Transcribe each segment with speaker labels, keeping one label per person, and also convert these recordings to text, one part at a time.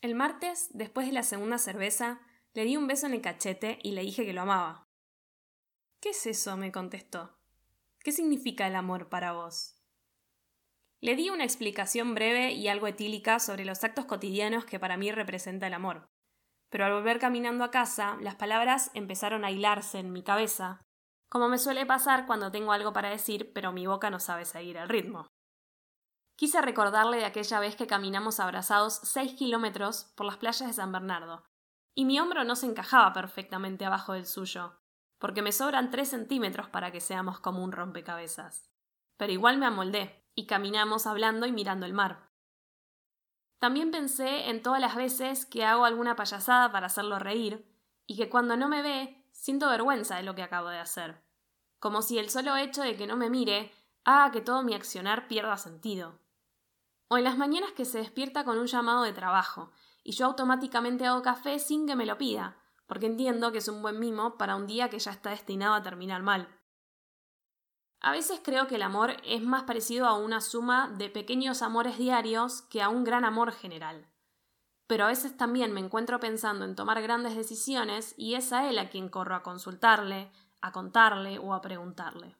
Speaker 1: El martes, después de la segunda cerveza, le di un beso en el cachete y le dije que lo amaba. ¿Qué es eso? me contestó. ¿Qué significa el amor para vos? Le di una explicación breve y algo etílica sobre los actos cotidianos que para mí representa el amor. Pero al volver caminando a casa, las palabras empezaron a hilarse en mi cabeza, como me suele pasar cuando tengo algo para decir, pero mi boca no sabe seguir el ritmo. Quise recordarle de aquella vez que caminamos abrazados seis kilómetros por las playas de San Bernardo, y mi hombro no se encajaba perfectamente abajo del suyo, porque me sobran tres centímetros para que seamos como un rompecabezas. Pero igual me amoldé, y caminamos hablando y mirando el mar. También pensé en todas las veces que hago alguna payasada para hacerlo reír, y que cuando no me ve, siento vergüenza de lo que acabo de hacer, como si el solo hecho de que no me mire haga que todo mi accionar pierda sentido. O en las mañanas que se despierta con un llamado de trabajo, y yo automáticamente hago café sin que me lo pida, porque entiendo que es un buen mimo para un día que ya está destinado a terminar mal. A veces creo que el amor es más parecido a una suma de pequeños amores diarios que a un gran amor general. Pero a veces también me encuentro pensando en tomar grandes decisiones y es a él a quien corro a consultarle, a contarle o a preguntarle.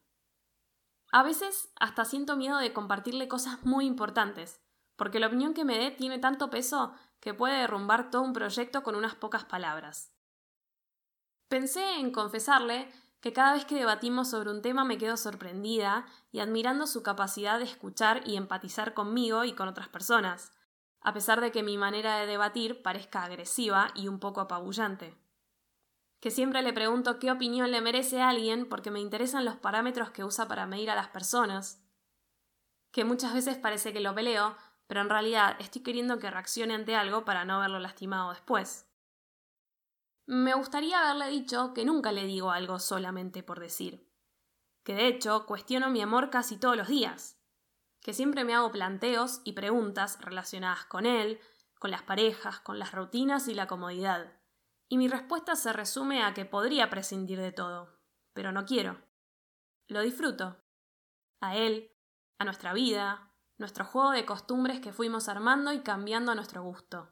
Speaker 1: A veces hasta siento miedo de compartirle cosas muy importantes, porque la opinión que me dé tiene tanto peso que puede derrumbar todo un proyecto con unas pocas palabras. Pensé en confesarle que cada vez que debatimos sobre un tema me quedo sorprendida y admirando su capacidad de escuchar y empatizar conmigo y con otras personas, a pesar de que mi manera de debatir parezca agresiva y un poco apabullante. Que siempre le pregunto qué opinión le merece a alguien porque me interesan los parámetros que usa para medir a las personas. Que muchas veces parece que lo peleo, pero en realidad estoy queriendo que reaccione ante algo para no verlo lastimado después. Me gustaría haberle dicho que nunca le digo algo solamente por decir, que de hecho cuestiono mi amor casi todos los días, que siempre me hago planteos y preguntas relacionadas con él, con las parejas, con las rutinas y la comodidad, y mi respuesta se resume a que podría prescindir de todo, pero no quiero. Lo disfruto. A él, a nuestra vida, nuestro juego de costumbres que fuimos armando y cambiando a nuestro gusto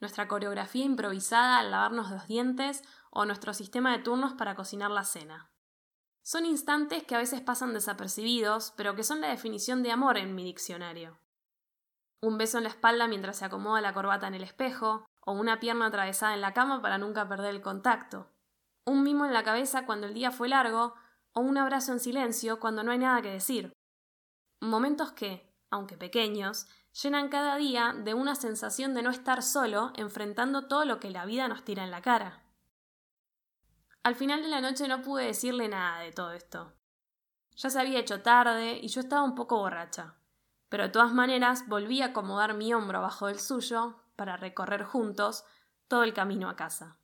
Speaker 1: nuestra coreografía improvisada al lavarnos los dientes o nuestro sistema de turnos para cocinar la cena. Son instantes que a veces pasan desapercibidos, pero que son la definición de amor en mi diccionario. Un beso en la espalda mientras se acomoda la corbata en el espejo, o una pierna atravesada en la cama para nunca perder el contacto. Un mimo en la cabeza cuando el día fue largo, o un abrazo en silencio cuando no hay nada que decir. Momentos que, aunque pequeños, llenan cada día de una sensación de no estar solo enfrentando todo lo que la vida nos tira en la cara. Al final de la noche no pude decirle nada de todo esto. Ya se había hecho tarde y yo estaba un poco borracha, pero de todas maneras volví a acomodar mi hombro abajo del suyo para recorrer juntos todo el camino a casa.